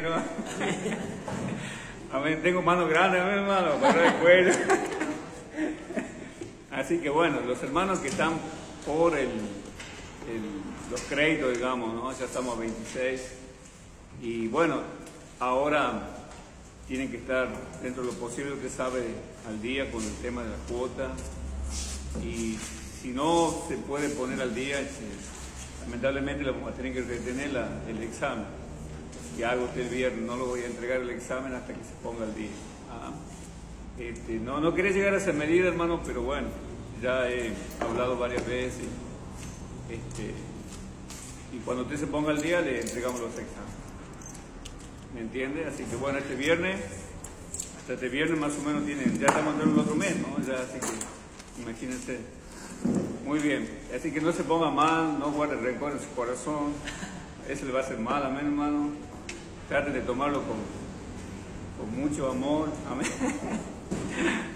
Tengo manos grandes, amén, hermano, para el. Así que bueno, los hermanos que están por el, los créditos, digamos. Ya estamos a 26. Y bueno, ahora tienen que estar dentro de lo posible, usted sabe, al día con el tema de la cuota. Y si no se puede poner al día, este, lamentablemente le vamos a tener que retener la- el examen. Que hago usted el viernes, no lo voy a entregar el examen hasta que se ponga al día. Ah. Este, no, no quería llegar a esa medida, hermano, pero bueno, ya he hablado varias veces. Este, y cuando usted se ponga al día, le entregamos los exámenes. ¿Me entiende? Así que bueno, este viernes, hasta este viernes más o menos tienen, ya estamos en el otro mes, ¿no? Así que imagínense. Muy bien, así que no se ponga mal, no guarde rencor en su corazón, eso le va a hacer mal, amén hermano. Trate de tomarlo con, con mucho amor, amén.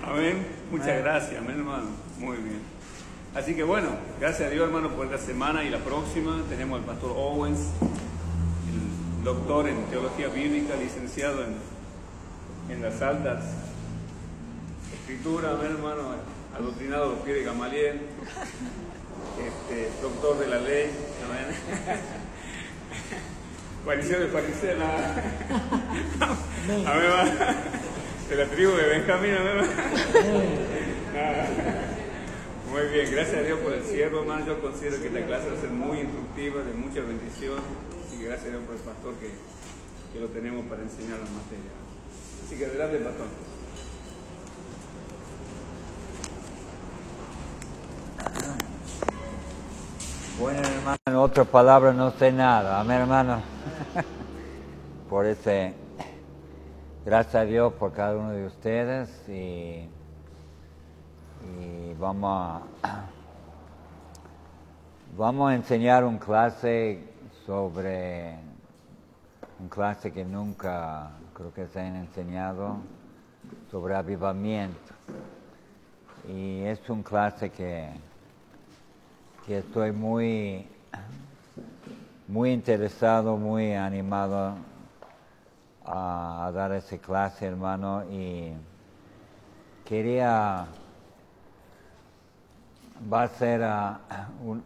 Amén, muchas gracias, amén hermano, muy bien. Así que bueno, gracias a Dios hermano por esta semana y la próxima tenemos al pastor Owens, el doctor en teología bíblica, licenciado en, en las altas escrituras, amén hermano, adoctrinado los pies de Gamaliel, este, doctor de la ley, amén. Fariseo de fariseo, la- amén, hermano. de la tribu de Benjamín, amén. Ah. Muy bien, gracias a Dios por el siervo, hermano. Yo considero que esta clase va a ser muy instructiva, de mucha bendición. Así que gracias a Dios por el pastor que, que lo tenemos para enseñar la materia. Así que adelante, pastor. Bueno, hermano, en otras palabras no sé nada. Amén, hermano. Por ese, gracias a Dios por cada uno de ustedes y, vamos a, vamos a enseñar un clase sobre, un clase que nunca creo que se han enseñado, sobre avivamiento. Y es un clase que que estoy muy, muy interesado, muy animado a, dar esa clase, hermano, y quería, va a ser ah, un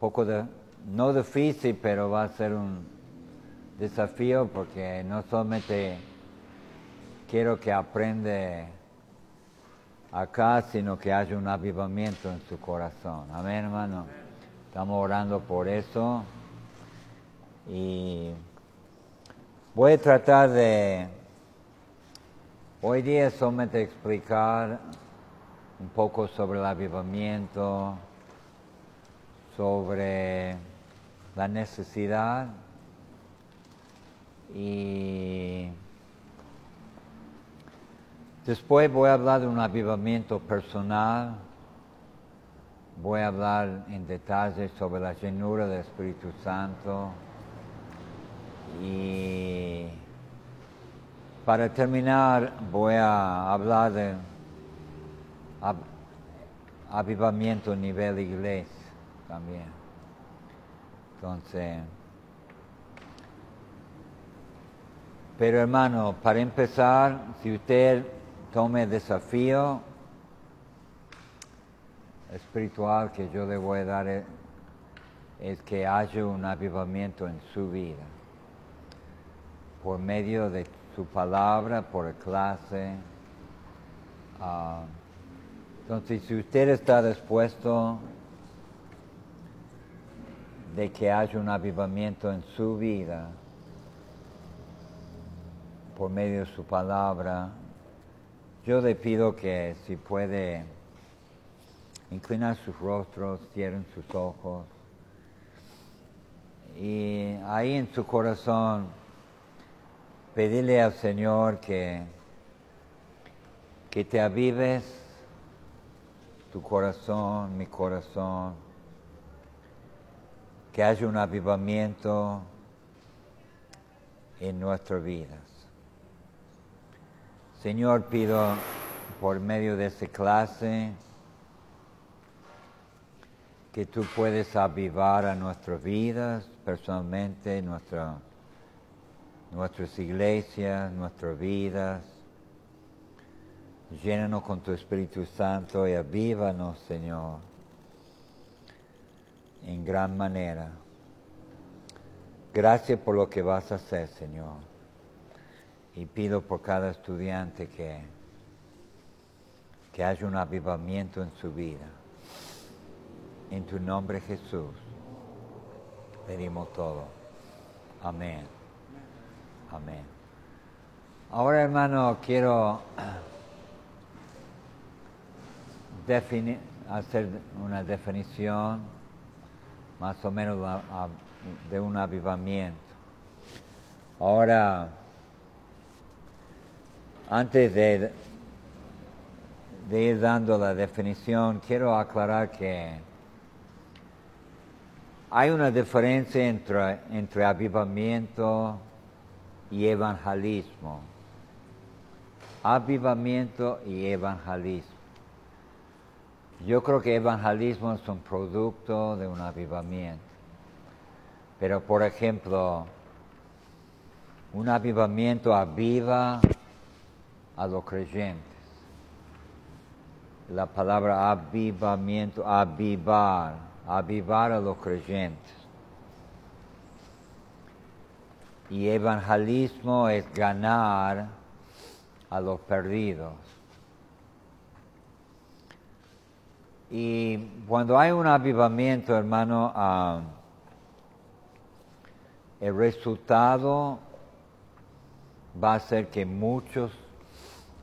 poco de, no difícil, pero va a ser un desafío porque no solamente quiero que aprenda acá, sino que haya un avivamiento en su corazón. Amén, hermano. Estamos orando por eso. Y voy a tratar de, hoy día solamente explicar un poco sobre el avivamiento, sobre la necesidad y Después voy a hablar de un avivamiento personal, voy a hablar en detalle sobre la llenura del Espíritu Santo y para terminar voy a hablar de av- avivamiento a nivel iglesia también. Entonces, pero hermano, para empezar, si usted tome el desafío espiritual que yo le voy a dar es, es que haya un avivamiento en su vida por medio de su palabra, por clase. Ah, entonces, si usted está dispuesto de que haya un avivamiento en su vida por medio de su palabra, yo le pido que si puede inclinar sus rostros, cierren sus ojos y ahí en su corazón pedirle al Señor que, que te avives tu corazón, mi corazón, que haya un avivamiento en nuestras vidas. Señor, pido por medio de esta clase que tú puedes avivar a nuestras vidas personalmente, nuestra nuestras iglesias, nuestras vidas. Llénanos con tu Espíritu Santo y avívanos, Señor, en gran manera. Gracias por lo que vas a hacer, Señor. Y pido por cada estudiante que, que haya un avivamiento en su vida. En tu nombre, Jesús, pedimos todo. Amén. Amén. Ahora, hermano, quiero definir, hacer una definición más o menos de un avivamiento. Ahora, antes de, de ir dando la definición, quiero aclarar que hay una diferencia entre, entre avivamiento y evangelismo. Avivamiento y evangelismo. Yo creo que evangelismo es un producto de un avivamiento. Pero, por ejemplo, un avivamiento aviva a los creyentes. La palabra avivamiento, avivar, avivar a los creyentes. Y evangelismo es ganar a los perdidos. Y cuando hay un avivamiento, hermano, el resultado va a ser que muchos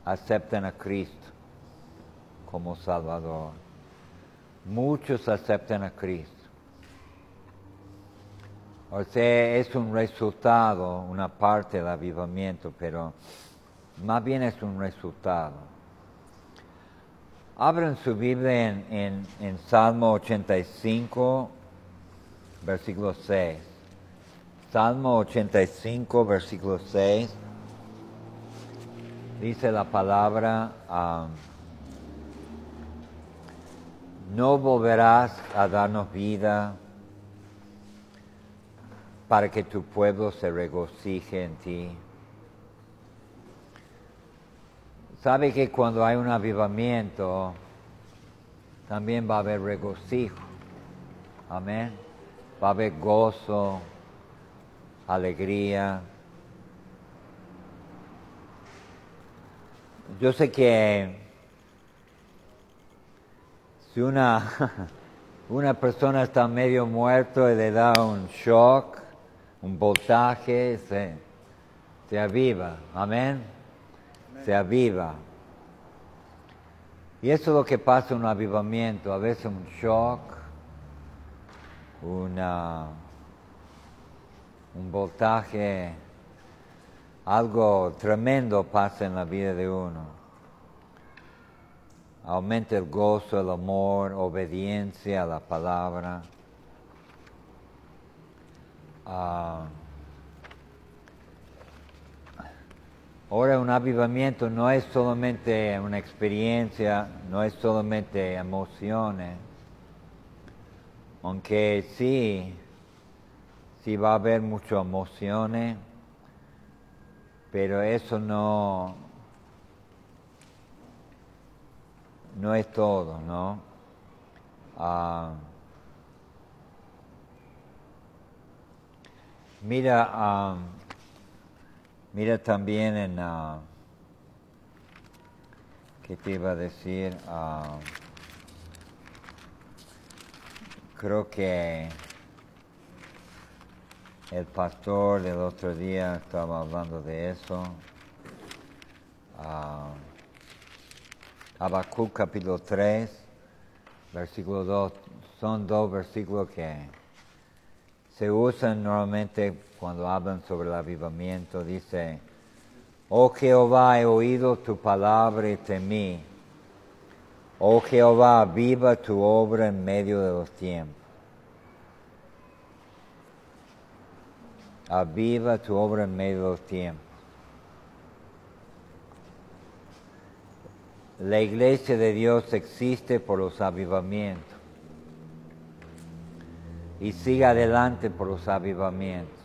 acepten a Cristo como Salvador. Muchos acepten a Cristo. O sea, es un resultado, una parte del avivamiento, pero más bien es un resultado. Abran su Biblia en, en Salmo 85, versículo 6. Salmo 85, versículo 6. Dice la palabra, um, no volverás a darnos vida para que tu pueblo se regocije en ti. Sabe que cuando hay un avivamiento, también va a haber regocijo. Amén. Va a haber gozo, alegría. Yo sé que si una, una persona está medio muerto y le da un shock, un voltaje, se, se aviva. Amén se aviva. Y eso es lo que pasa en un avivamiento, a veces un shock, una, un voltaje, algo tremendo pasa en la vida de uno. Aumenta el gozo, el amor, obediencia a la palabra. Ah, Ahora un avivamiento no es solamente una experiencia, no es solamente emociones, aunque sí, sí va a haber muchas emociones, pero eso no, no es todo, ¿no? Ah, mira, ah, Mira también en, uh, ¿qué te iba a decir? Uh, creo que el pastor del otro día estaba hablando de eso. Uh, Habacuc capítulo 3, versículo 2. Son dos versículos que se usan normalmente cuando hablan sobre el avivamiento, dice, oh Jehová, he oído tu palabra y temí. Oh Jehová, viva tu obra en medio de los tiempos. Aviva tu obra en medio de los tiempos. La iglesia de Dios existe por los avivamientos y sigue adelante por los avivamientos.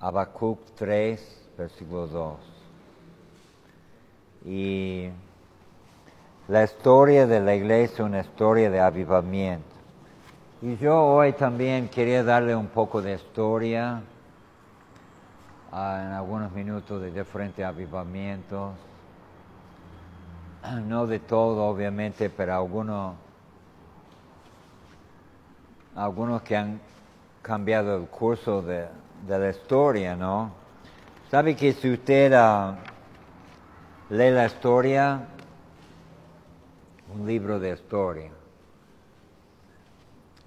Habacuc 3, versículo 2. Y la historia de la iglesia es una historia de avivamiento. Y yo hoy también quería darle un poco de historia ah, en algunos minutos de diferentes avivamientos. No de todo, obviamente, pero algunos, algunos que han cambiado el curso de, la historia, ¿no? ¿Sabe que si usted ah, lee la historia, un libro de historia,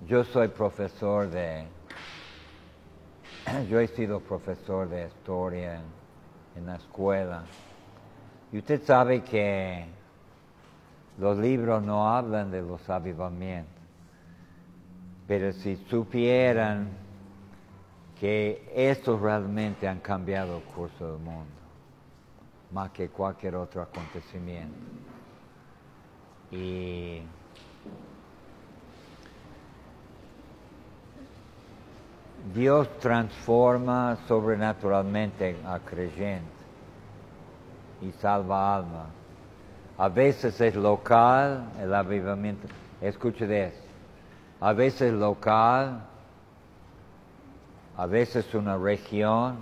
yo soy profesor de, yo he sido profesor de historia en, la escuela. Y usted sabe que los libros no hablan de los avivamientos. Pero si supieran que estos realmente han cambiado el curso del mundo, más que cualquier otro acontecimiento. Y Dios transforma sobrenaturalmente a creyente y salva alma. A veces es local el avivamiento. Escuche de. A veces local, a veces una región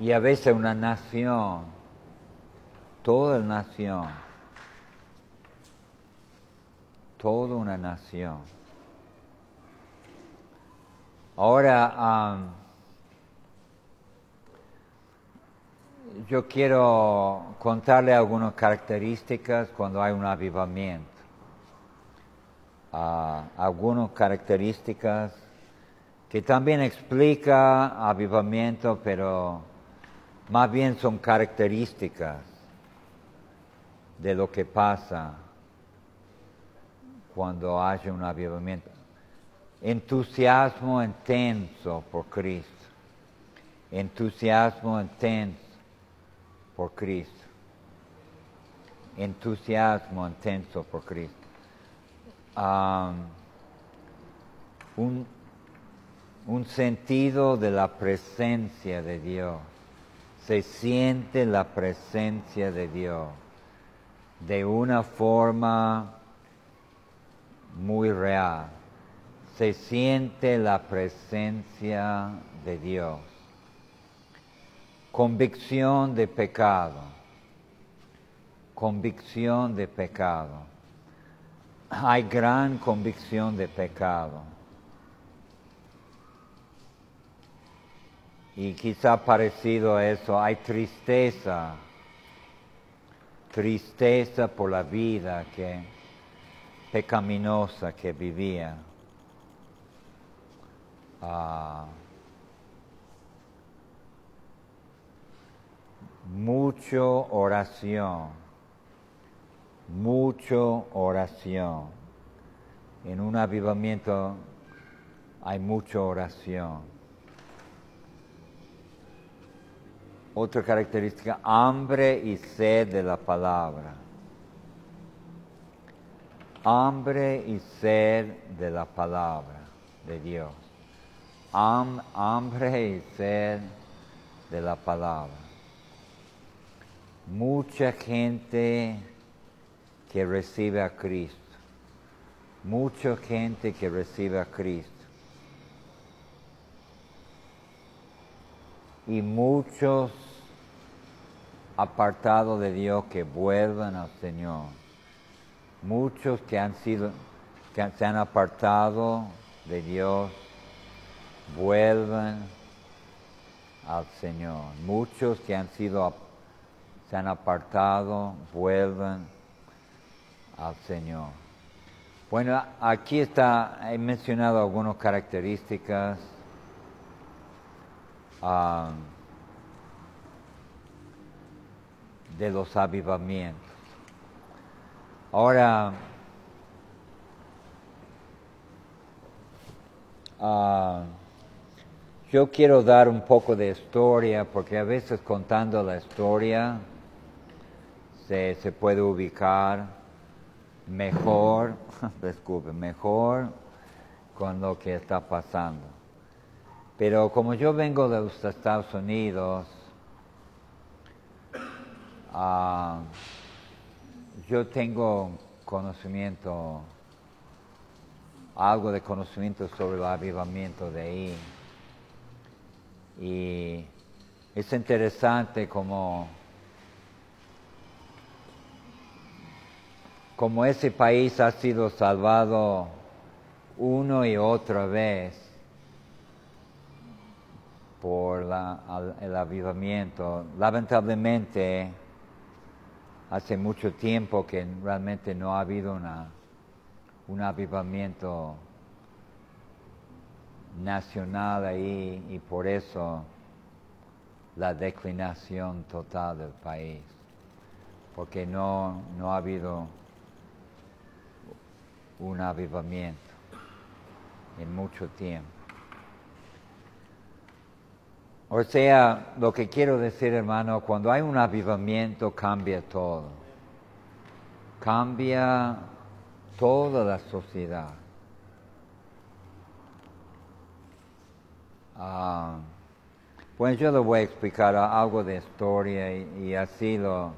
y a veces una nación. Toda la nación. Toda una nación. Ahora, yo quiero contarle algunas características cuando hay un avivamiento. Ah, algunas características que también explica avivamiento, pero más bien son características de lo que pasa cuando hay un avivamiento entusiasmo intenso por Cristo. Entusiasmo intenso por Cristo. Entusiasmo intenso por Cristo. Un, un sentido de la presencia de Dios. Se siente la presencia de Dios de una forma muy real se siente la presencia de Dios. Convicción de pecado. Convicción de pecado. Hay gran convicción de pecado. Y quizá parecido a eso, hay tristeza. Tristeza por la vida que pecaminosa que vivía. Ah, mucho oración, mucho oración. En un avivamiento hay mucha oración. Otra característica, hambre y sed de la palabra. Hambre y sed de la palabra de Dios hambre y sed de la palabra. Mucha gente que recibe a Cristo. Mucha gente que recibe a Cristo. Y muchos apartados de Dios que vuelvan al Señor. Muchos que han sido, que se han apartado de Dios vuelvan al Señor. Muchos que han sido, se han apartado, vuelvan al Señor. Bueno, aquí está, he mencionado algunas características. Ah, de los avivamientos. Ahora, uh, yo quiero dar un poco de historia porque a veces contando la historia se, puede ubicar mejor, disculpe, mejor con lo que está pasando. Pero como yo vengo de los Estados Unidos, ah, yo tengo conocimiento, algo de conocimiento sobre el avivamiento de ahí. Y es interesante como, como ese país ha sido salvado uno y otra vez por el avivamiento. Lamentablemente, hace mucho tiempo que realmente no ha habido una, un avivamiento nacional ahí y por eso la declinación total del país, porque no, no ha habido un avivamiento en mucho tiempo. O sea, lo que quiero decir, hermano, cuando hay un avivamiento cambia todo. Cambia toda la sociedad. Ah, pues yo le voy a explicar algo de historia y, así lo,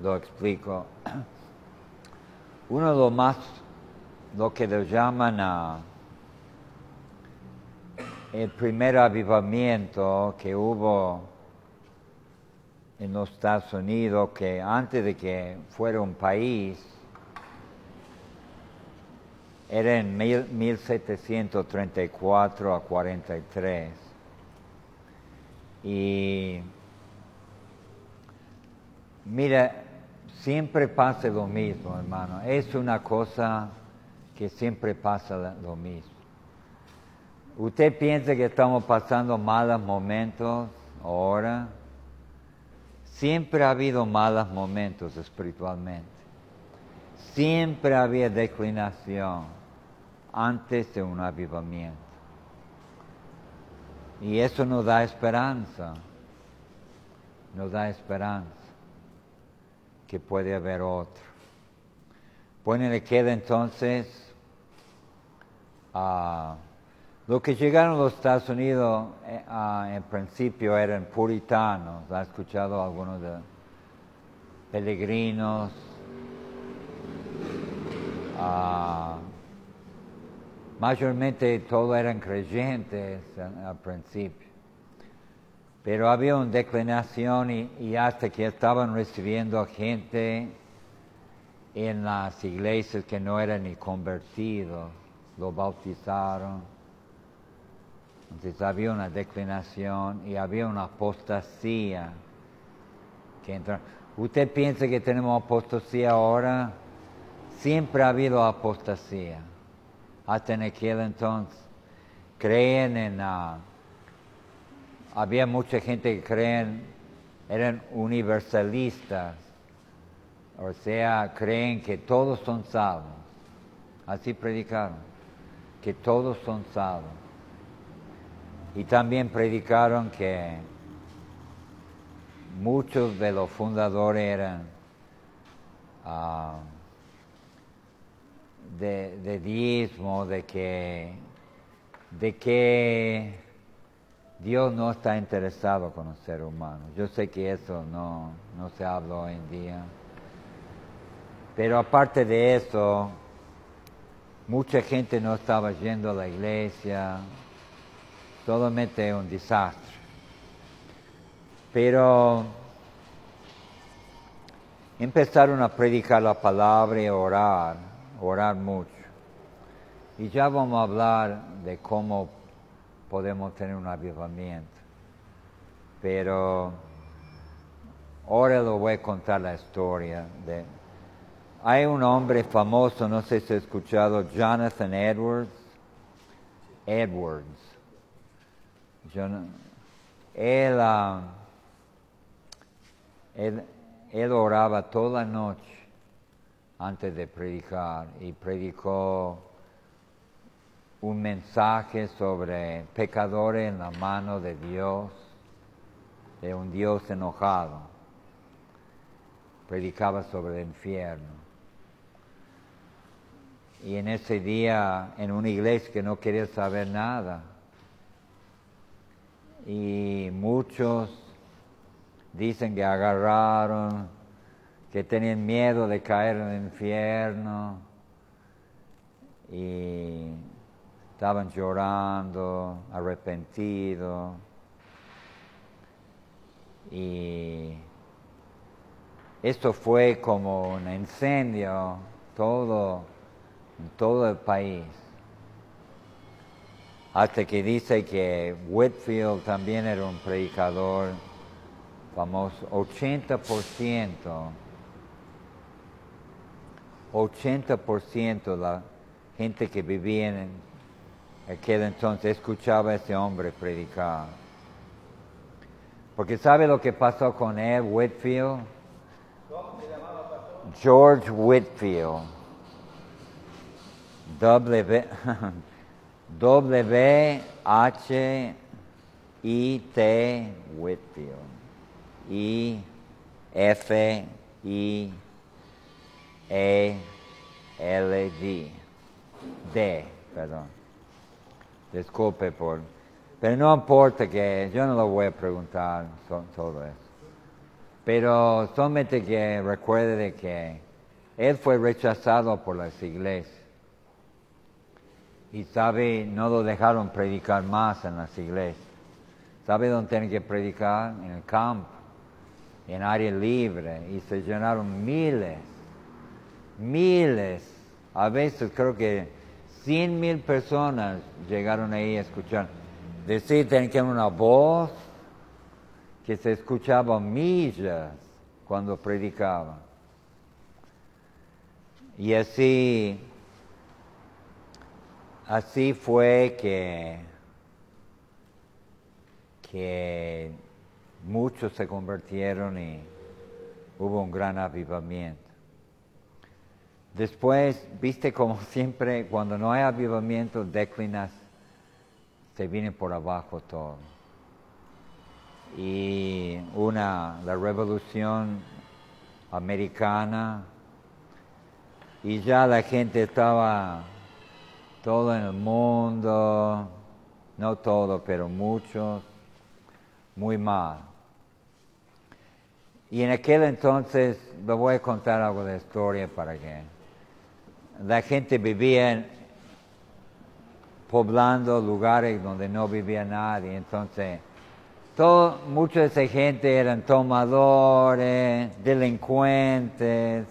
lo, explico. Uno de los más, lo que le llaman el primer avivamiento que hubo en los Estados Unidos, que antes de que fuera un país, era en 1734 a 43. Y mira, siempre pasa lo mismo, hermano. Es una cosa siempre pasa lo mismo. ¿Usted piensa que estamos pasando malos momentos ahora? Siempre ha habido malos momentos espiritualmente. Siempre había declinación antes de un avivamiento. Y eso nos da esperanza. Nos da esperanza que puede haber otro. Bueno, le queda entonces a... Los que llegaron a los Estados Unidos eh, en principio eran puritanos. ¿Ha escuchado algunos de peregrinos? Mayormente todos eran creyentes al principio. Pero había una declinación y, y hasta que estaban recibiendo gente en las iglesias que no eran ni convertidos, lo bautizaron entonces había una declinación y había una apostasía que ¿Usted piensa que tenemos apostasía ahora? Siempre ha habido apostasía. Hasta en aquel entonces. Creen en... Uh, había mucha gente que creen, eran universalistas. O sea, creen que todos son salvos. Así predicaron. Que todos son salvos. Y también predicaron que muchos de los fundadores eran ah, de, de, de que, de que Dios no está interesado con el ser humano. Yo sé que eso no, no se habla hoy en día. Pero aparte de eso, mucha gente no estaba yendo a la iglesia, totalmente un desastre. Pero empezaron a predicar la palabra y orar, orar mucho. Y ya vamos a hablar de cómo podemos tener un avivamiento. Pero ahora lo voy a contar la historia de... Hay un hombre famoso, no sé si ha escuchado, Jonathan Edwards. Edwards Ah, él, él, oraba toda la noche antes de predicar y predicó un mensaje sobre pecadores en la mano de Dios, de un Dios enojado. Predicaba sobre el infierno. Y en ese día, en una iglesia que no quería saber nada, y muchos dicen que agarraron, que tenían miedo de caer en el infierno. Y estaban llorando, arrepentidos. Y esto fue como un incendio todo, todo el país. Hasta que dice que Whitfield también era un predicador famoso, 80%, 80% de la gente que vivía en aquel entonces escuchaba a ese hombre predicar. Porque ¿sabe lo que pasó con él, Whitfield? George Whitfield. W, H I T Whitfield. I F I E L D. D, perdón. Disculpe por... Pero no importa que yo no lo voy a preguntar todo eso. Pero solamente que recuerde de que él fue rechazado por las iglesias. Y sabe, no lo dejaron predicar más en las iglesias. ¿Sabe dónde tiene que predicar? En el campo, en área libre. Y se llenaron miles, miles. A veces creo que cien mil personas llegaron ahí a escuchar. Decir, tienen que una voz que se escuchaba millas cuando predicaba. Y así, así fue que, que muchos se convirtieron y hubo un gran avivamiento. Después, viste como siempre, cuando no hay avivamiento, declinas, se viene por abajo todo y una, la revolución americana, y ya la gente estaba todo en el mundo, no todo, pero muchos, muy mal. Y en aquel entonces, le voy a contar algo de historia para que la gente vivía poblando lugares donde no vivía nadie, entonces todo, mucha de esa gente eran tomadores, delincuentes,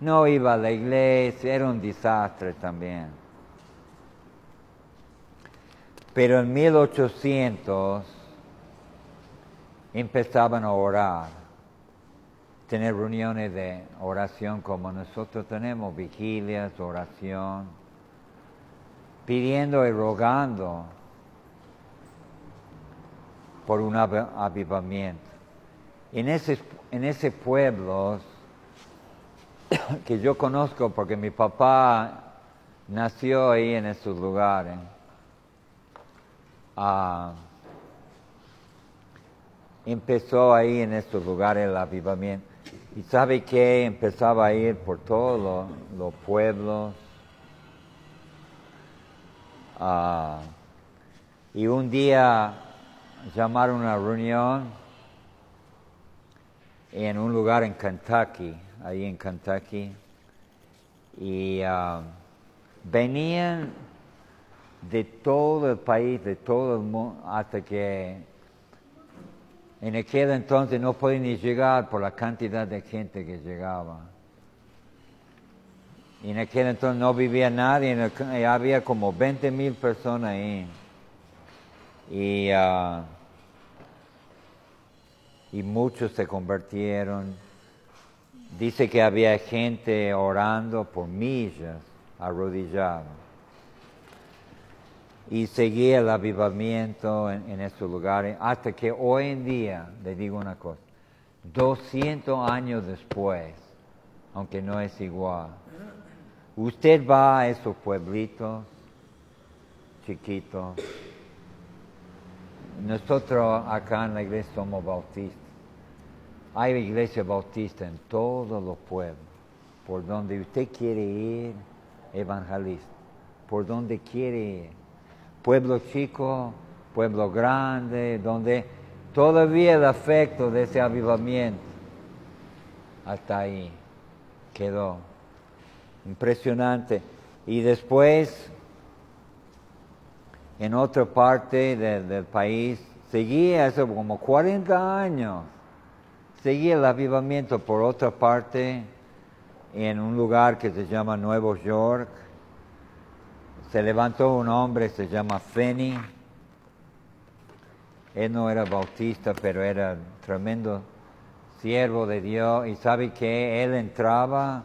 no iba a la iglesia, era un desastre también. Pero en 1800 empezaban a orar, tener reuniones de oración como nosotros tenemos, vigilias, oración, pidiendo y rogando por un avivamiento. En ese, en ese pueblo que yo conozco porque mi papá nació ahí en esos lugares, ah, empezó ahí en estos lugares el avivamiento. Y sabe que empezaba a ir por todos los, pueblos. Ah, y un día llamaron una reunión en un lugar en Kentucky, ahí en Kentucky, y um, venían de todo el país, de todo el mundo, hasta que en aquel entonces no podían ni llegar por la cantidad de gente que llegaba. Y en aquel entonces no vivía nadie, había como 20 mil personas ahí. Y uh, y muchos se convirtieron. Dice que había gente orando por millas, arrodillado. Y seguía el avivamiento en, en estos lugares, hasta que hoy en día, le digo una cosa, 200 años después, aunque no es igual, usted va a esos pueblitos chiquitos, nosotros acá en la iglesia somos bautistas. Hay iglesia bautista en todos los pueblos. Por donde usted quiere ir, evangelista. Por donde quiere ir. Pueblo chico, pueblo grande, donde todavía el afecto de ese avivamiento hasta ahí quedó. Impresionante. Y después, en otra parte del país, seguía eso como 40 años. Seguía el avivamiento por otra parte en un lugar que se llama Nuevo York. Se levantó un hombre, se llama Feni. Él no era bautista, pero era tremendo siervo de Dios. Y sabe que él entraba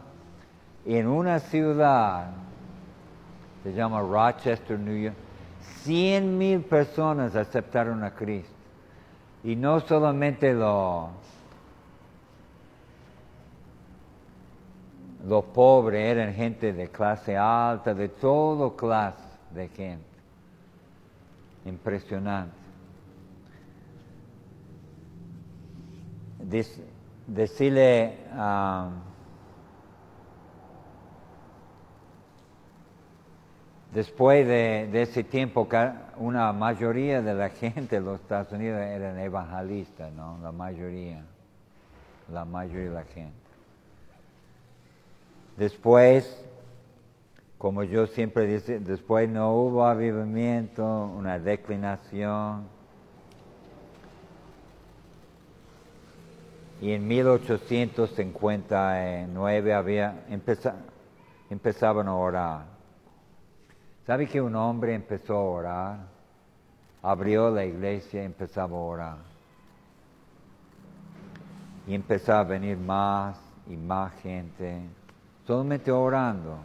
en una ciudad, se llama Rochester, New York. Cien mil personas aceptaron a Cristo. Y no solamente lo, los pobres eran gente de clase alta, de todo clase de gente. Impresionante. decirle después de, ese tiempo, una mayoría de la gente de los Estados Unidos eran evangelistas, ¿no? La mayoría, la mayoría de la gente. Después, como yo siempre dice, después no hubo avivamiento, una declinación. Y en 1859 había empezaban a orar. ¿Sabe que un hombre empezó a orar? Abrió la iglesia y empezaba a orar. Y empezó a venir más y más gente solamente orando.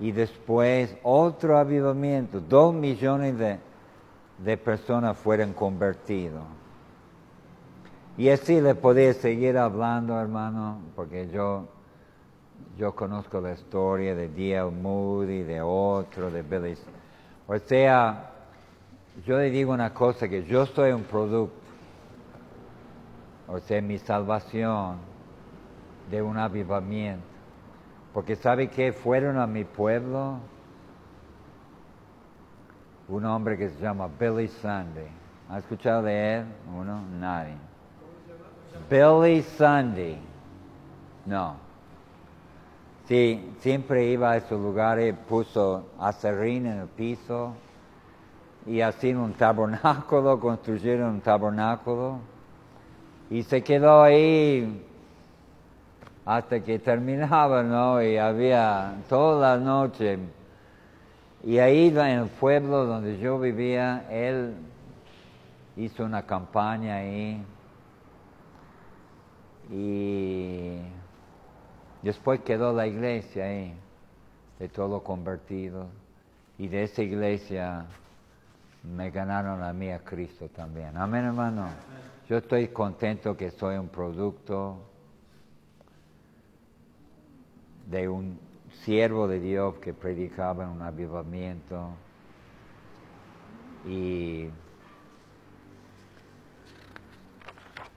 Y después otro avivamiento, dos millones de, de personas fueron convertidos. Y así le podía seguir hablando, hermano, porque yo, yo conozco la historia de D.L. Moody, de otro, de Billy. O sea, yo le digo una cosa, que yo soy un producto. O sea, mi salvación de un avivamiento. Porque sabe que fueron a mi pueblo un hombre que se llama Billy Sunday. ¿Ha escuchado de él? Uno, nadie. Billy Sunday. No. Sí, siempre iba a esos lugares, puso acerrín en el piso y así un tabernáculo, construyeron un tabernáculo y se quedó ahí hasta que terminaba, ¿no? Y había toda la noche. Y ahí en el pueblo donde yo vivía, él hizo una campaña ahí. Y después quedó la iglesia ahí, de todo convertido. Y de esa iglesia me ganaron a mí a Cristo también. Amén, hermano. Yo estoy contento que soy un producto de un siervo de Dios que predicaba un avivamiento. Y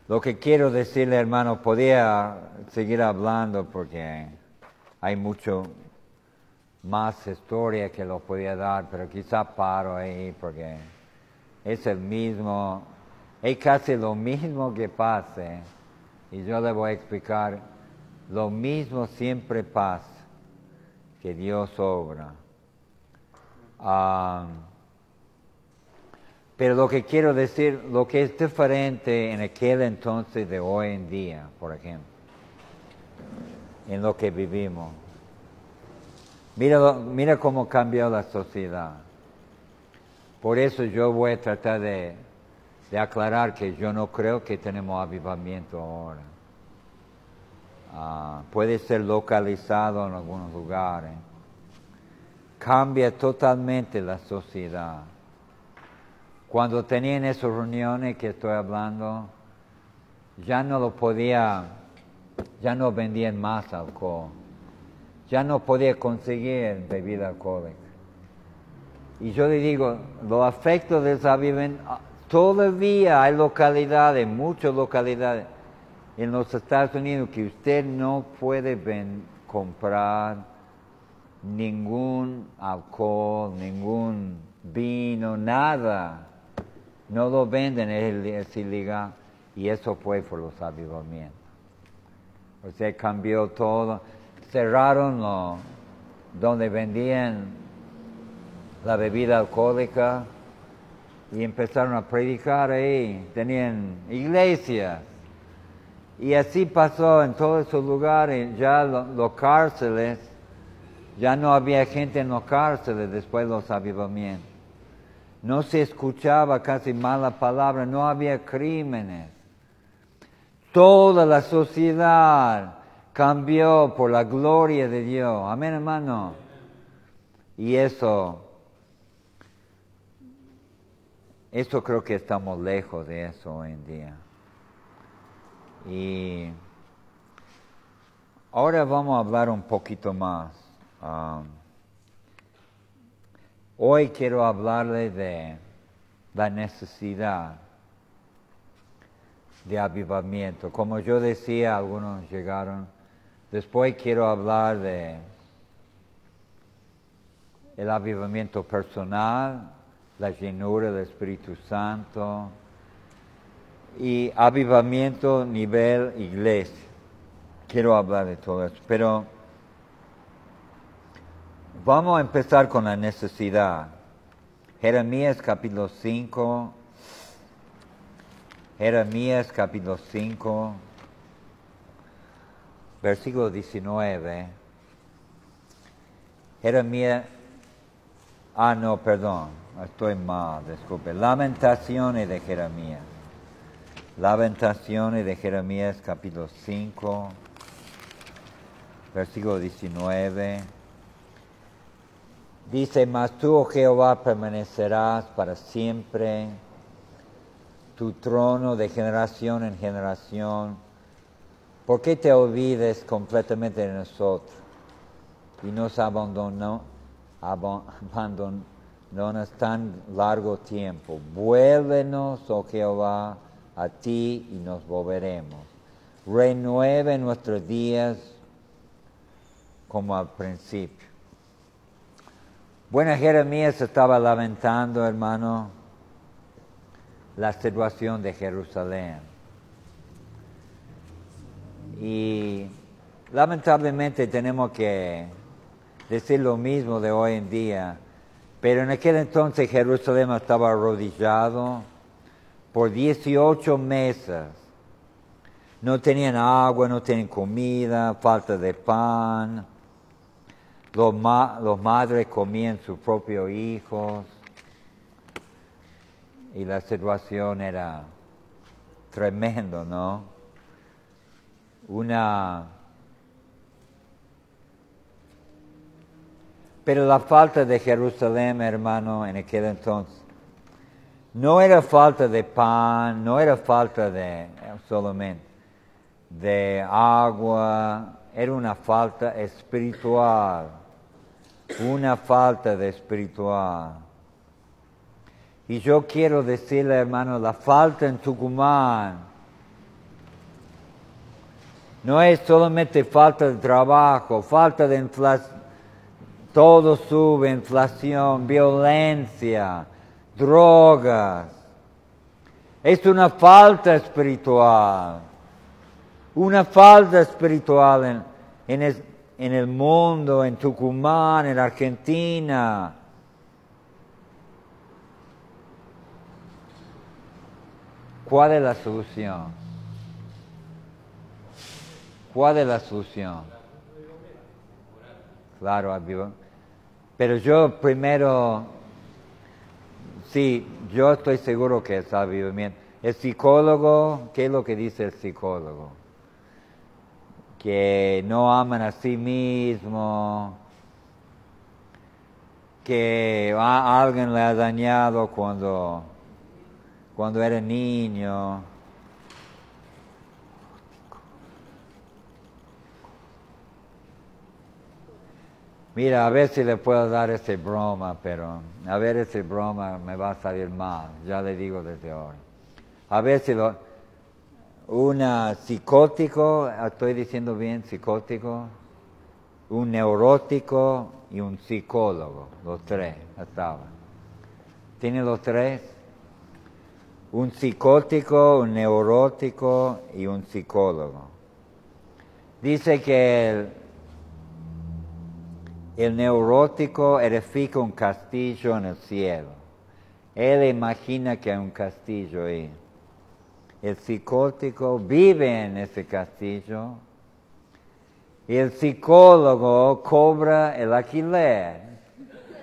lo que quiero decirle hermano, podía seguir hablando porque hay mucho más historia que lo podía dar, pero quizá paro ahí porque es el mismo, es casi lo mismo que pase. Y yo le voy a explicar lo mismo siempre pasa, que Dios obra. Ah, pero lo que quiero decir, lo que es diferente en aquel entonces de hoy en día, por ejemplo, en lo que vivimos. Mira, mira cómo cambió la sociedad. Por eso yo voy a tratar de, de aclarar que yo no creo que tenemos avivamiento ahora. Ah, puede ser localizado en algunos lugares. Cambia totalmente la sociedad. Cuando tenían esas reuniones que estoy hablando, ya no lo podía, ya no vendían más alcohol, ya no podía conseguir bebida alcohólica. Y yo le digo, los afectos de esa viven, ah, todavía hay localidades, muchas localidades, en los Estados Unidos que usted no puede comprar ningún alcohol, ningún vino, nada. No lo venden, es ilegal. Y eso fue por los avivamientos. O sea, cambió todo. Cerraron lo, donde vendían la bebida alcohólica y empezaron a predicar ahí. Tenían iglesias. Y así pasó en todos esos lugares. Ya los cárceles, ya no había gente en los cárceles después de los avivamientos. No se escuchaba casi mala palabra, no había crímenes. Toda la sociedad cambió por la gloria de Dios. Amén, hermano. Y eso, eso creo que estamos lejos de eso hoy en día. Y ahora vamos a hablar un poquito más. Um, hoy quiero hablarle de la necesidad de avivamiento. Como yo decía, algunos llegaron. Después quiero hablar de el avivamiento personal, la llenura del Espíritu Santo y avivamiento nivel iglesia. Quiero hablar de todo eso, pero vamos a empezar con la necesidad. Jeremías capítulo 5, Jeremías capítulo 5, versículo 19. Jeremías, ah no, perdón, estoy mal, disculpe. Lamentaciones de Jeremías. Lamentaciones de Jeremías capítulo 5, versículo 19. Dice, mas tú, oh Jehová, permanecerás para siempre tu trono de generación en generación. ¿Por qué te olvides completamente de nosotros y nos abandonó, abandonas tan largo tiempo? Vuélvenos, oh Jehová, a ti y nos volveremos. Renueve nuestros días como al principio. Bueno, Jeremías estaba lamentando, hermano, la situación de Jerusalén. Y lamentablemente tenemos que decir lo mismo de hoy en día, pero en aquel entonces Jerusalén estaba arrodillado por 18 meses. No tenían agua, no tenían comida, falta de pan. Los, los madres comían sus propios hijos y la situación era tremendo, ¿no? Una... Pero la falta de Jerusalén, hermano, en aquel entonces, no era falta de pan, no era falta de solamente de agua, era una falta espiritual, una falta de espiritual. Y yo quiero decirle, hermano, la falta en Tucumán no es solamente falta de trabajo, falta de inflación, todo sube, inflación, violencia, drogas. Es una falta espiritual, una falta espiritual en, en el mundo, en Tucumán, en Argentina ¿Cuál es la solución? ¿Cuál es la solución? Claro, pero yo primero, sí, yo estoy seguro que es avivamiento. El psicólogo, ¿qué es lo que dice el psicólogo? Que no aman a sí mismo, que alguien le ha dañado cuando cuando era niño. Mira, a ver si le puedo dar ese broma, pero a ver ese broma me va a salir mal, ya le digo desde ahora. A ver si lo... Una psicótico, estoy diciendo bien psicótico, un neurótico y un psicólogo, los tres estaban. ¿Tiene los tres? Un psicótico, un neurótico y un psicólogo. Dice que el, el neurótico edifica un castillo en el cielo. Él imagina que hay un castillo ahí. El psicótico vive en ese castillo y el psicólogo cobra el alquiler.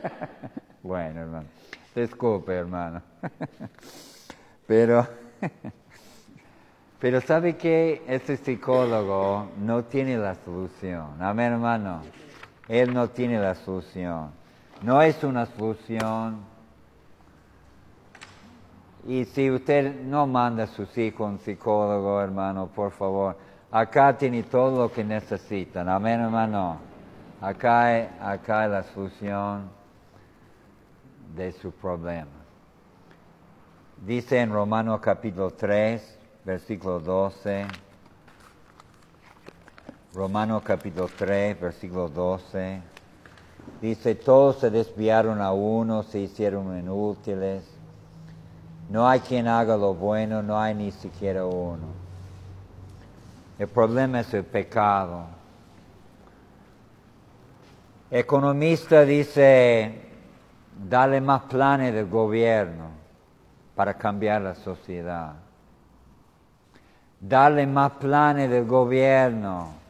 bueno, hermano, disculpe, hermano. pero, pero ¿sabe que ese psicólogo no tiene la solución? Amén, hermano. Él no tiene la solución. No es una solución. Y si usted no manda a sus hijos un psicólogo, hermano, por favor, acá tiene todo lo que necesitan. Amén, hermano. Acá hay, acá la solución de su problema. Dice en Romanos capítulo 3, versículo 12. Romanos capítulo 3, versículo 12. Dice, todos se desviaron a uno, se hicieron inútiles. No hay quien haga lo bueno, no hay ni siquiera uno. El problema es el pecado. Economista dice, dale más planes del gobierno para cambiar la sociedad. Dale más planes del gobierno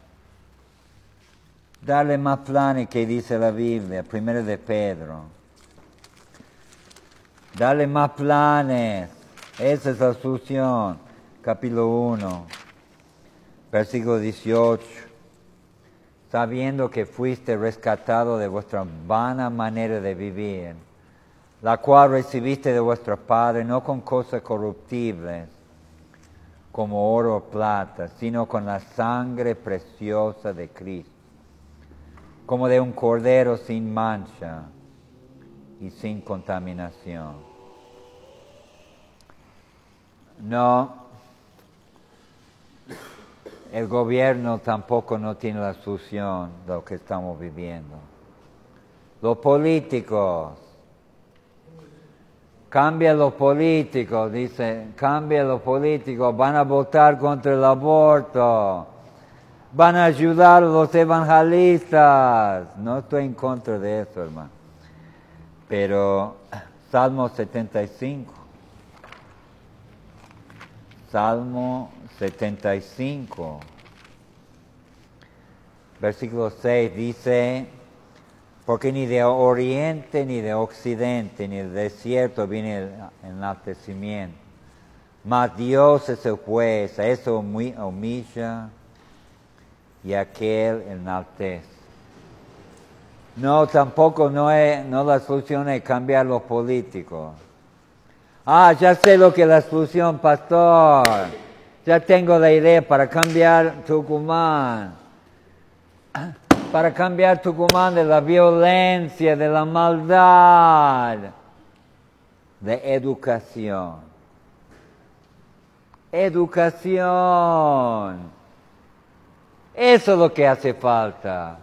Dale más planes que dice la Biblia, primero de Pedro. Dale más planes. Esa es la solución. Capítulo 1, versículo 18. Sabiendo que fuiste rescatado de vuestra vana manera de vivir, la cual recibiste de vuestro Padre no con cosas corruptibles, como oro o plata, sino con la sangre preciosa de Cristo como de un cordero sin mancha y sin contaminación. No, el gobierno tampoco no tiene la solución de lo que estamos viviendo. Los políticos, cambia los políticos, dice, cambia los políticos, van a votar contra el aborto van a ayudar a los evangelistas. No estoy en contra de eso, hermano. Pero Salmo 75. Salmo 75. Versículo 6 dice, porque ni de oriente ni de occidente ni del desierto viene el enaltecimiento. Mas Dios es el juez, eso humilla y aquel enaltece. No, tampoco no es, no la solución es cambiar los políticos. Ah, ya sé lo que es la solución, pastor. Ya tengo la idea para cambiar Tucumán. Para cambiar Tucumán de la violencia, de la maldad, de educación. Educación. Eso es lo que hace falta.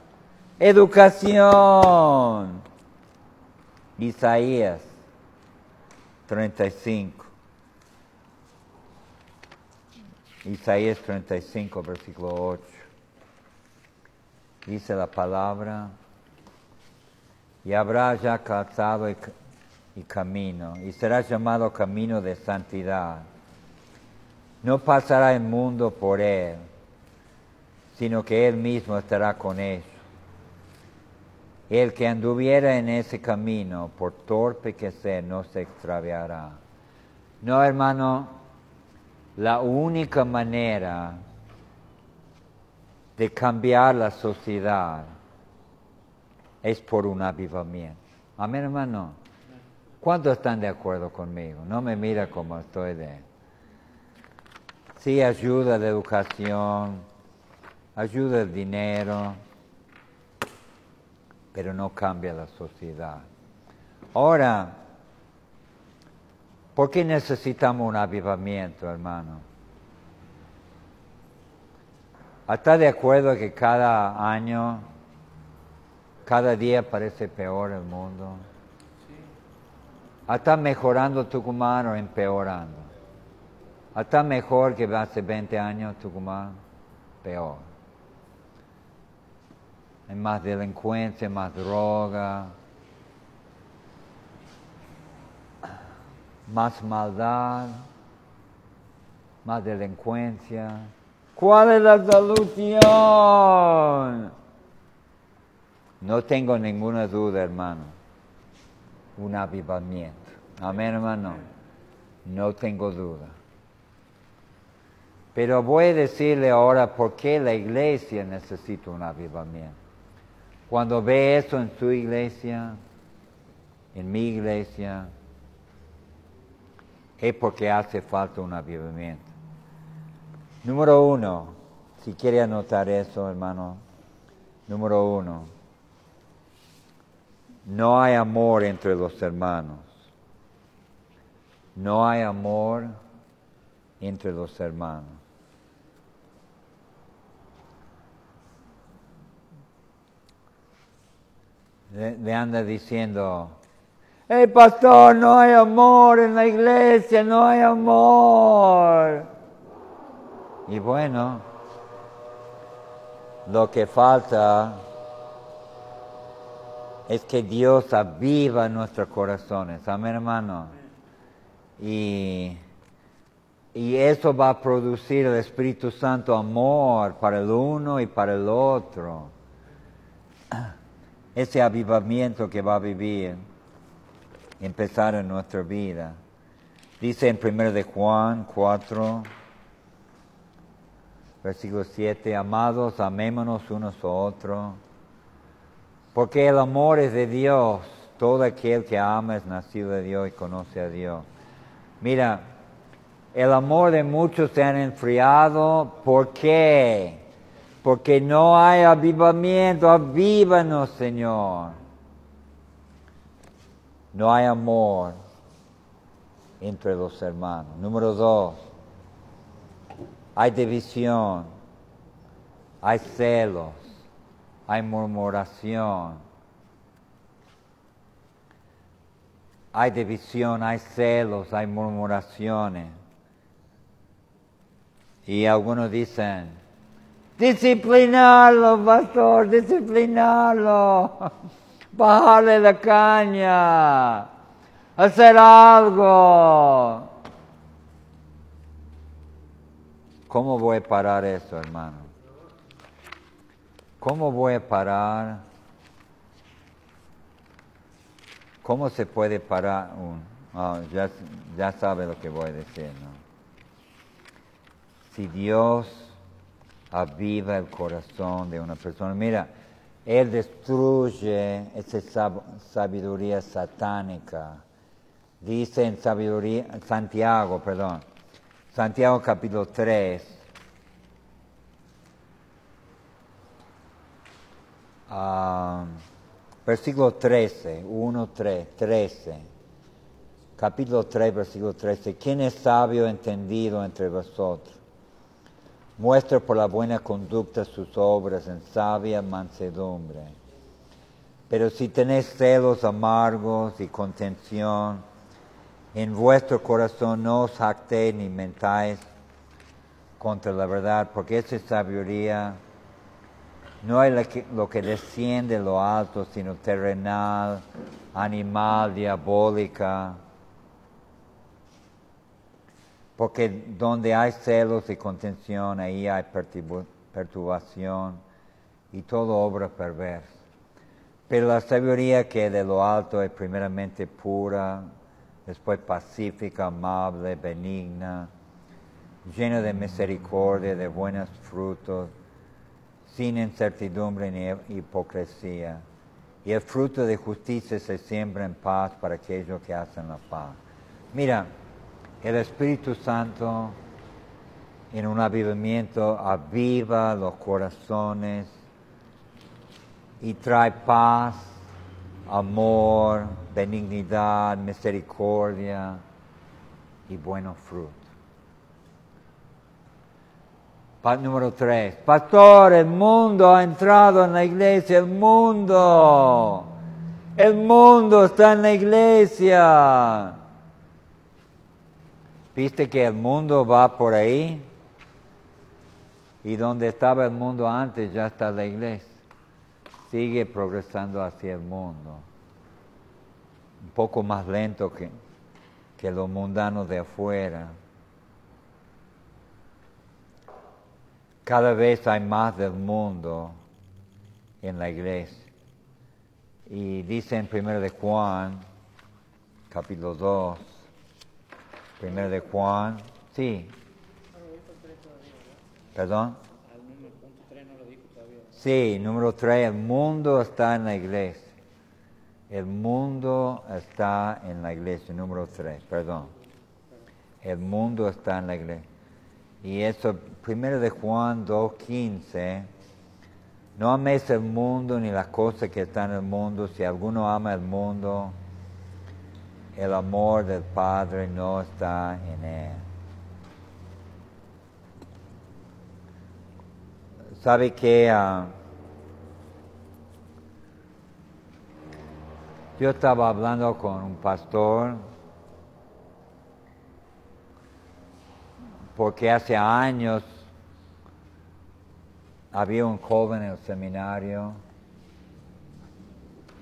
Educación. Isaías 35. Isaías 35, versículo 8. Dice la palabra, y habrá ya calzado y, y camino, y será llamado camino de santidad. No pasará el mundo por él sino que Él mismo estará con ellos. El que anduviera en ese camino, por torpe que sea, no se extraviará. No, hermano, la única manera de cambiar la sociedad es por un avivamiento. Amén, hermano. ¿Cuántos están de acuerdo conmigo? No me mira como estoy de... Sí, ayuda de educación, ayuda el dinero, pero no cambia la sociedad. Ahora, ¿por qué necesitamos un avivamiento, hermano? ¿Está de acuerdo que cada año, cada día parece peor el mundo? ¿Está mejorando Tucumán o empeorando? ¿Está mejor que hace 20 años Tucumán? Peor. Hay más delincuencia, más droga, más maldad, más delincuencia. ¿Cuál es la solución? No tengo ninguna duda, hermano. Un avivamiento. Amén, hermano. No tengo duda. Pero voy a decirle ahora por qué la iglesia necesita un avivamiento. Cuando ve eso en su iglesia, en mi iglesia, es porque hace falta un avivamiento. Número uno, si quiere anotar eso, hermano. Número uno, no hay amor entre los hermanos. No hay amor entre los hermanos. Le, anda diciendo, hey pastor, no hay amor en la iglesia, no hay amor. Y bueno, lo que falta es que Dios aviva nuestros corazones. Amén, hermano. Y, y eso va a producir el Espíritu Santo amor para el uno y para el otro. Ese avivamiento que va a vivir, empezar en nuestra vida. Dice en 1 de Juan 4, versículo 7, amados, amémonos unos a otros porque el amor es de Dios. Todo aquel que ama es nacido de Dios y conoce a Dios. Mira, el amor de muchos se han enfriado. ¿Por qué? Porque no hay avivamiento. Avívanos, Señor. No hay amor entre los hermanos. Número dos, hay división, hay celos hay murmuración, hay división, hay celos, hay murmuraciones. Y algunos dicen, disciplinarlo, pastor, disciplinarlo, bajarle la caña, hacer algo. ¿Cómo voy a parar eso, hermano? ¿Cómo voy a parar? ¿Cómo se puede parar un... Ah, ya, ya sabe lo que voy a decir, ¿no? Si Dios aviva el corazón de una persona, mira, Él destruye esa sabiduría satánica. Dice en sabiduría, Santiago, perdón, Santiago capítulo 3, uh, versículo 13, 1, 3, 13, capítulo 3, versículo 13. ¿Quién es sabio entendido entre vosotros? Muestra por la buena conducta sus obras en sabia mansedumbre. Pero si tenéis celos amargos y contención, en vuestro corazón no os jactéis ni mentáis contra la verdad, porque esa sabiduría no es lo que desciende lo alto, sino terrenal, animal, diabólica. Porque donde hay celos y contención, ahí hay perturbación y todo obra perversa. Pero la sabiduría que de lo alto es primeramente pura, después pacífica, amable, benigna, llena de misericordia, de buenos frutos sin incertidumbre ni hipocresía. Y el fruto de justicia se siembra en paz para aquellos que hacen la paz. Mira, el Espíritu Santo en un avivamiento aviva los corazones y trae paz, amor, benignidad, misericordia y buenos frutos número tres. Pastor, el mundo ha entrado en la iglesia, el mundo. El mundo está en la iglesia. ¿Viste que el mundo va por ahí? Y donde estaba el mundo antes ya está la iglesia. Sigue progresando hacia el mundo. Un poco más lento que, que lo mundano de afuera. Cada vez hay más del mundo en la iglesia. Y dice en 1 de Juan, capítulo 2, 1 de Juan, sí. ¿Perdón? Sí, número 3, el mundo está en la iglesia. El mundo está en la iglesia, número 3, perdón. El mundo está en la iglesia. Y eso, 1 de Juan 2, 15 no améis el mundo ni las cosas que están en el mundo. Si alguno ama el mundo, el amor del Padre no está en él. ¿Sabe que ah, yo estaba hablando con un pastor porque hace años había un joven en el seminario,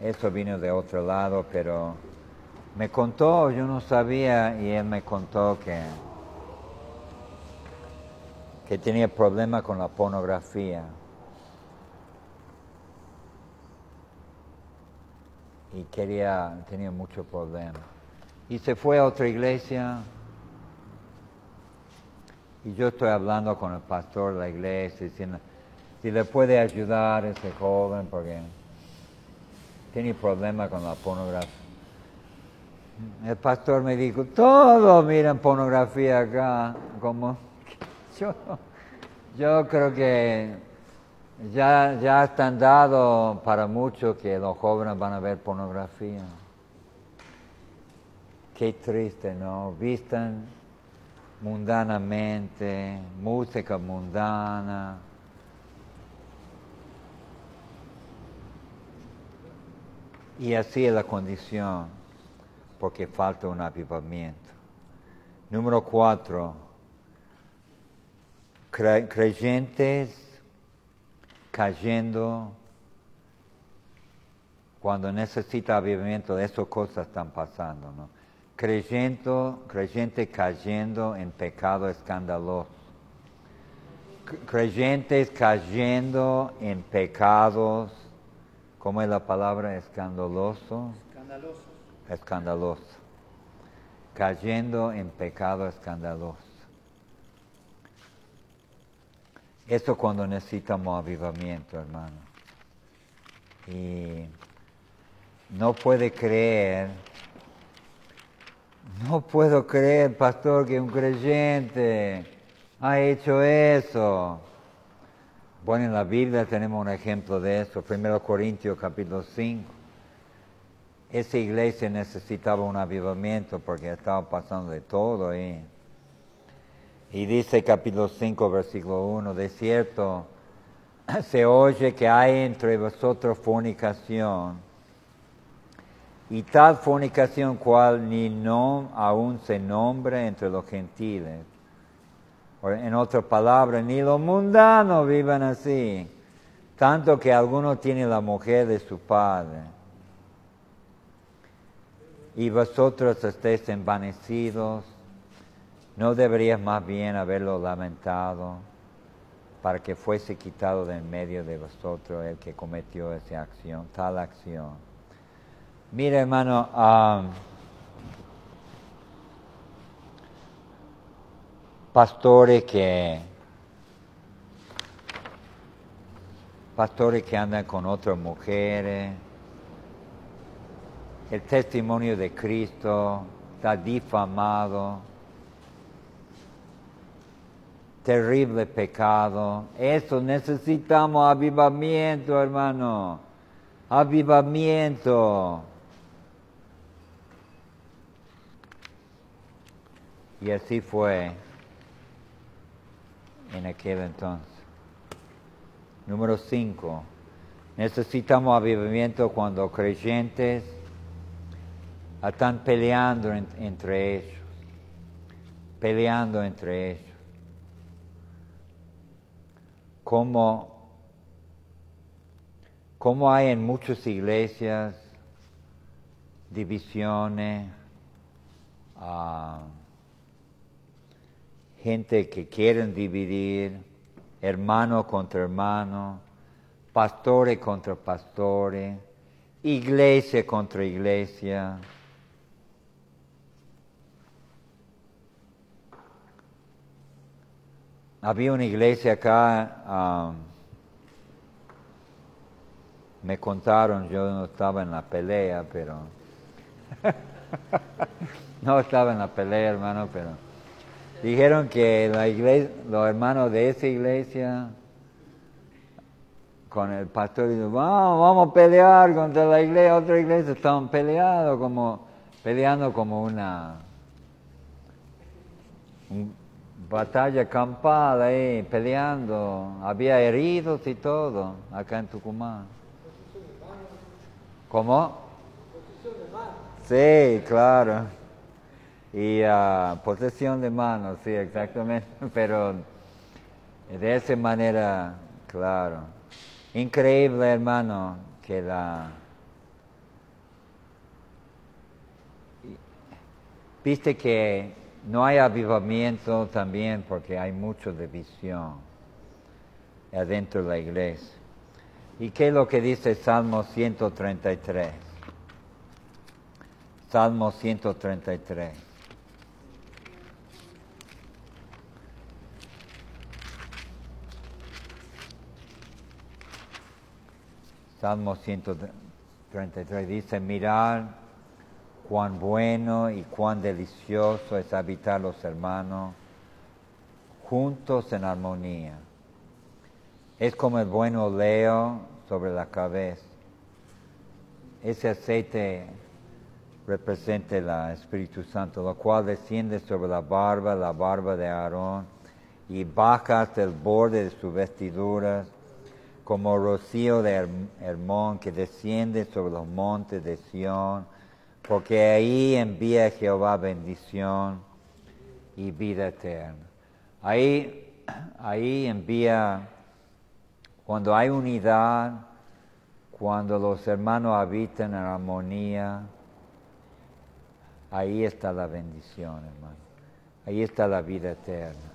eso vino de otro lado, pero me contó, yo no sabía, y él me contó que, que tenía problemas con la pornografía. Y quería, tenía muchos problemas. Y se fue a otra iglesia. Y yo estoy hablando con el pastor de la iglesia, diciendo, si le puede ayudar a ese joven porque tiene problemas con la pornografía. El pastor me dijo, todos miran pornografía acá, como yo, yo creo que ya, ya están dado para muchos que los jóvenes van a ver pornografía. Qué triste, ¿no? Vistan mundanamente, música mundana Y así es la condición, porque falta un avivamiento. Número cuatro, creyentes cayendo cuando necesita avivamiento, esas cosas están pasando, ¿no? Creyendo, creyente cayendo en pecado escandaloso. Creyentes cayendo en pecados ¿Cómo es la palabra escandaloso? Escandaloso. Escandaloso. Cayendo en pecado escandaloso. Esto cuando necesitamos avivamiento, hermano. Y no puede creer, no puedo creer, pastor, que un creyente ha hecho eso. Bueno, en la Biblia tenemos un ejemplo de eso, 1 Corintios capítulo 5. Esa iglesia necesitaba un avivamiento porque estaba pasando de todo ahí. Y dice capítulo 5, versículo 1, de cierto, se oye que hay entre vosotros fornicación, y tal fornicación cual ni no aún se nombra entre los gentiles en otras palabras, ni los mundanos vivan así, tanto que algunos tienen la mujer de su padre. Y vosotros estéis envanecidos, ¿no deberías más bien haberlo lamentado para que fuese quitado de en medio de vosotros el que cometió esa acción, tal acción? Mira, hermano, um, pastores que pastores que andan con otras mujeres. El testimonio de Cristo está difamado. Terrible pecado. Eso necesitamos avivamiento, hermano. Avivamiento. Y así fue en aquel entonces. Número 5. Necesitamos avivamiento cuando creyentes están peleando entre ellos, peleando entre ellos. Como, hay en muchas iglesias divisiones, ah, gente que quieren dividir, hermano contra hermano, pastores contra pastores, iglesia contra iglesia. Había una iglesia acá, me contaron, yo no estaba en la pelea, pero no estaba en la pelea, hermano, pero dijeron que la iglesia, los hermanos de esa iglesia con el pastor y vamos, vamos a pelear contra la iglesia, otra iglesia, estaban peleando como, peleando como una, batalla campal ahí, peleando, había heridos y todo acá en Tucumán. ¿Cómo? Sí, claro. Y uh, posesión de manos, sí, exactamente. Pero de esa manera, claro. Increíble, hermano, que la... Viste que no hay avivamiento también porque hay mucha división adentro de la iglesia. ¿Y qué es lo que dice Salmo 133? Salmo 133. Salmo 133 dice, mirar cuán bueno y cuán delicioso es habitar los hermanos juntos en armonía. Es como el buen oleo sobre la cabeza. Ese aceite representa el Espíritu Santo, lo cual desciende sobre la barba, la barba de Aarón, y baja hasta el borde de sus vestiduras, como rocío de Hermón que desciende sobre los montes de Sión, porque ahí envía Jehová bendición y vida eterna. Ahí, ahí envía, cuando hay unidad, cuando los hermanos habitan en armonía, Ahí está la bendición, hermano. Ahí está la vida eterna.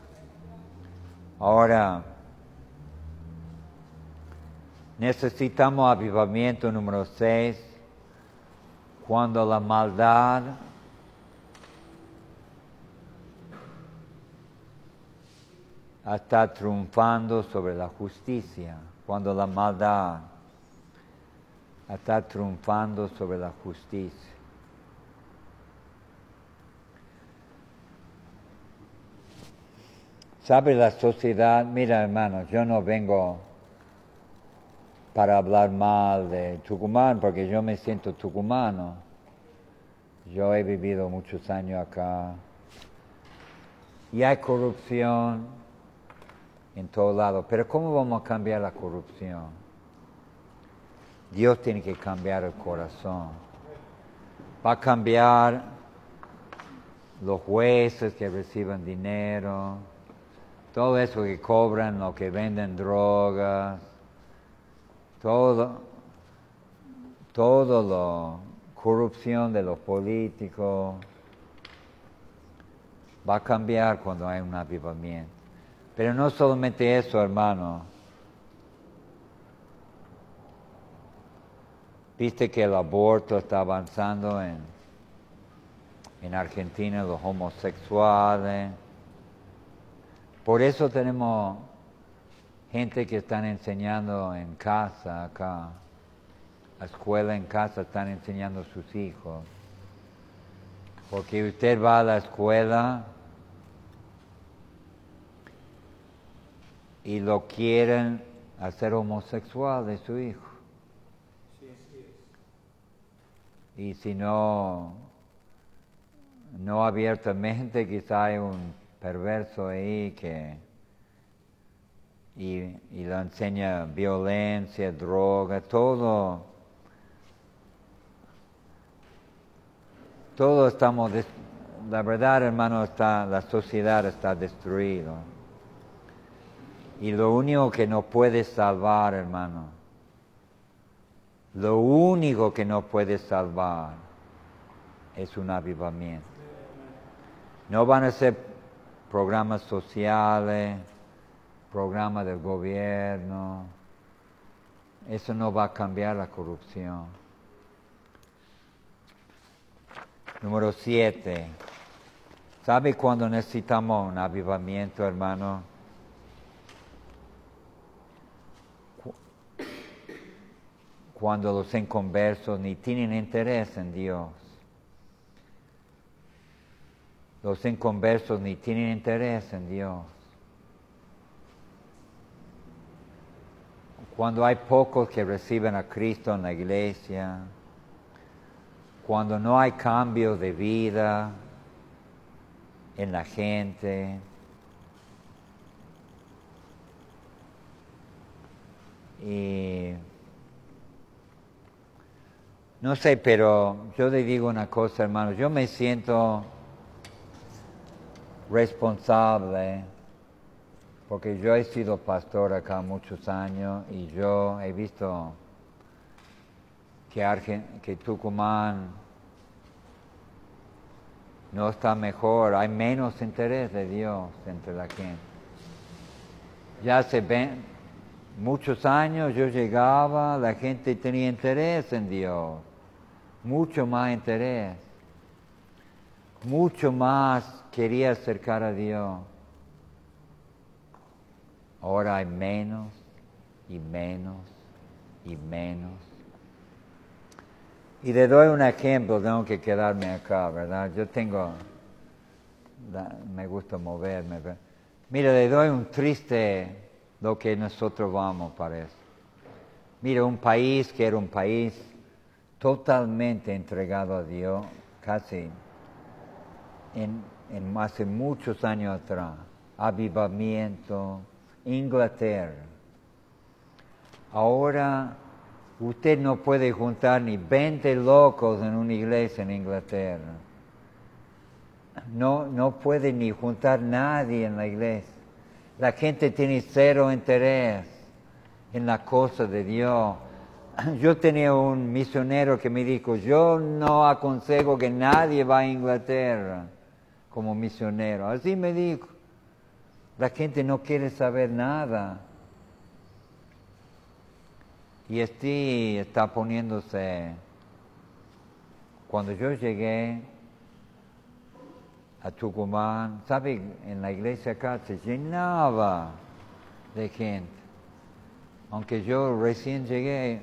Ahora, necesitamos avivamiento número 6, cuando la maldad está triunfando sobre la justicia, cuando la maldad está triunfando sobre la justicia. ¿Sabe la sociedad? Mira, hermanos, yo no vengo para hablar mal de Tucumán, porque yo me siento tucumano. Yo he vivido muchos años acá. Y hay corrupción en todo lado. Pero ¿cómo vamos a cambiar la corrupción? Dios tiene que cambiar el corazón. Va a cambiar los jueces que reciban dinero todo eso que cobran, lo que venden drogas, todo, todo la corrupción de los políticos, va a cambiar cuando hay un avivamiento. Pero no solamente eso, hermano. Viste que el aborto está avanzando en, en Argentina, los homosexuales. Por eso tenemos gente que están enseñando en casa acá, la escuela en casa están enseñando a sus hijos. Porque usted va a la escuela y lo quieren hacer homosexual de su hijo. Y si no, no abiertamente, quizá hay un perverso ahí que y, y le enseña violencia, droga, todo. Todo estamos, la verdad hermano, está, la sociedad está destruida. Y lo único que nos puede salvar, hermano, lo único que nos puede salvar es un avivamiento. No van a ser programas sociales, programas del gobierno. Eso no va a cambiar la corrupción. Número siete. ¿Sabe cuándo necesitamos un avivamiento, hermano? Cu- Cuando los inconversos ni tienen interés en Dios. Los inconversos ni tienen interés en Dios. Cuando hay pocos que reciben a Cristo en la iglesia, cuando no hay cambio de vida en la gente, y no sé, pero yo le digo una cosa, hermano, yo me siento responsable porque yo he sido pastor acá muchos años y yo he visto que, Argen- que Tucumán no está mejor, hay menos interés de Dios entre la gente. Ya hace ve- muchos años yo llegaba, la gente tenía interés en Dios, mucho más interés, mucho más quería acercar a Dios. Ahora hay menos y menos y menos. Y le doy un ejemplo, tengo que quedarme acá, ¿verdad? Yo tengo, me gusta moverme. pero- Mira, le doy un triste lo que nosotros vamos para eso. Mira, un país que era un país totalmente entregado a Dios, casi en hace muchos años atrás, avivamiento, Inglaterra. Ahora usted no puede juntar ni 20 locos en una iglesia en Inglaterra. No, no puede ni juntar nadie en la iglesia. La gente tiene cero interés en la cosa de Dios. Yo tenía un misionero que me dijo, yo no aconsejo que nadie va a Inglaterra como misionero. Así me dijo. La gente no quiere saber nada. Y este está poniéndose. Cuando yo llegué a Tucumán, ¿sabe? En la iglesia acá se llenaba de gente. Aunque yo recién llegué,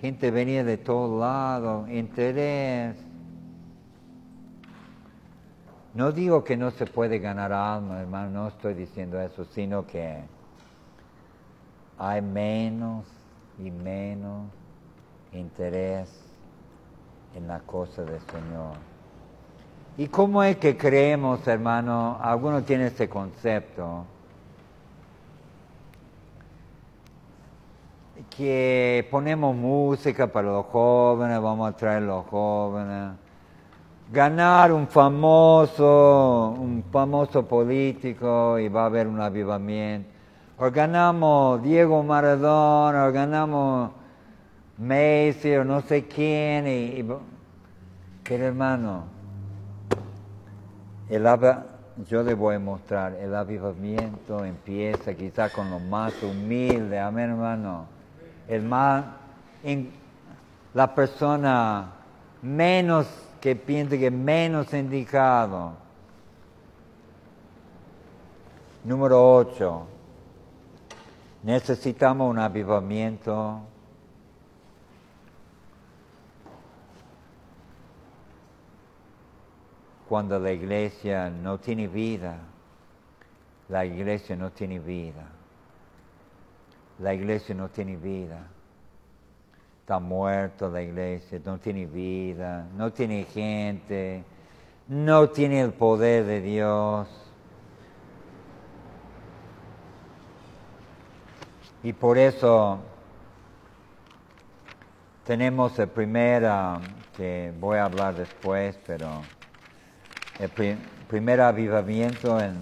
gente venía de todos lados, interés. No digo que no se puede ganar alma, hermano, no estoy diciendo eso, sino que hay menos y menos interés en la cosa del Señor. ¿Y cómo es que creemos, hermano? Algunos tienen este concepto, que ponemos música para los jóvenes, vamos a traer los jóvenes ganar un famoso, un famoso político y va a haber un avivamiento. O ganamos Diego Maradona, o ganamos Messi, o no sé quién. Y, hermano, el yo le voy a mostrar, el avivamiento empieza quizás con los más humildes, amén hermano. El más, la persona menos que piense que menos indicado. Número 8. Necesitamos un avivamiento. Cuando la iglesia no tiene vida, la iglesia no tiene vida. La iglesia no tiene vida. Está muerto la iglesia, no tiene vida, no tiene gente, no tiene el poder de Dios. Y por eso tenemos el primer, ah, que voy a hablar después, pero el primer avivamiento en,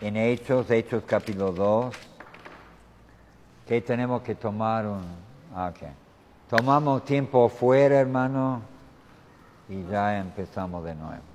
en Hechos, Hechos capítulo 2, que tenemos que tomar un... Ah, okay. Tomamos tiempo fuera, hermano, y ya empezamos de nuevo.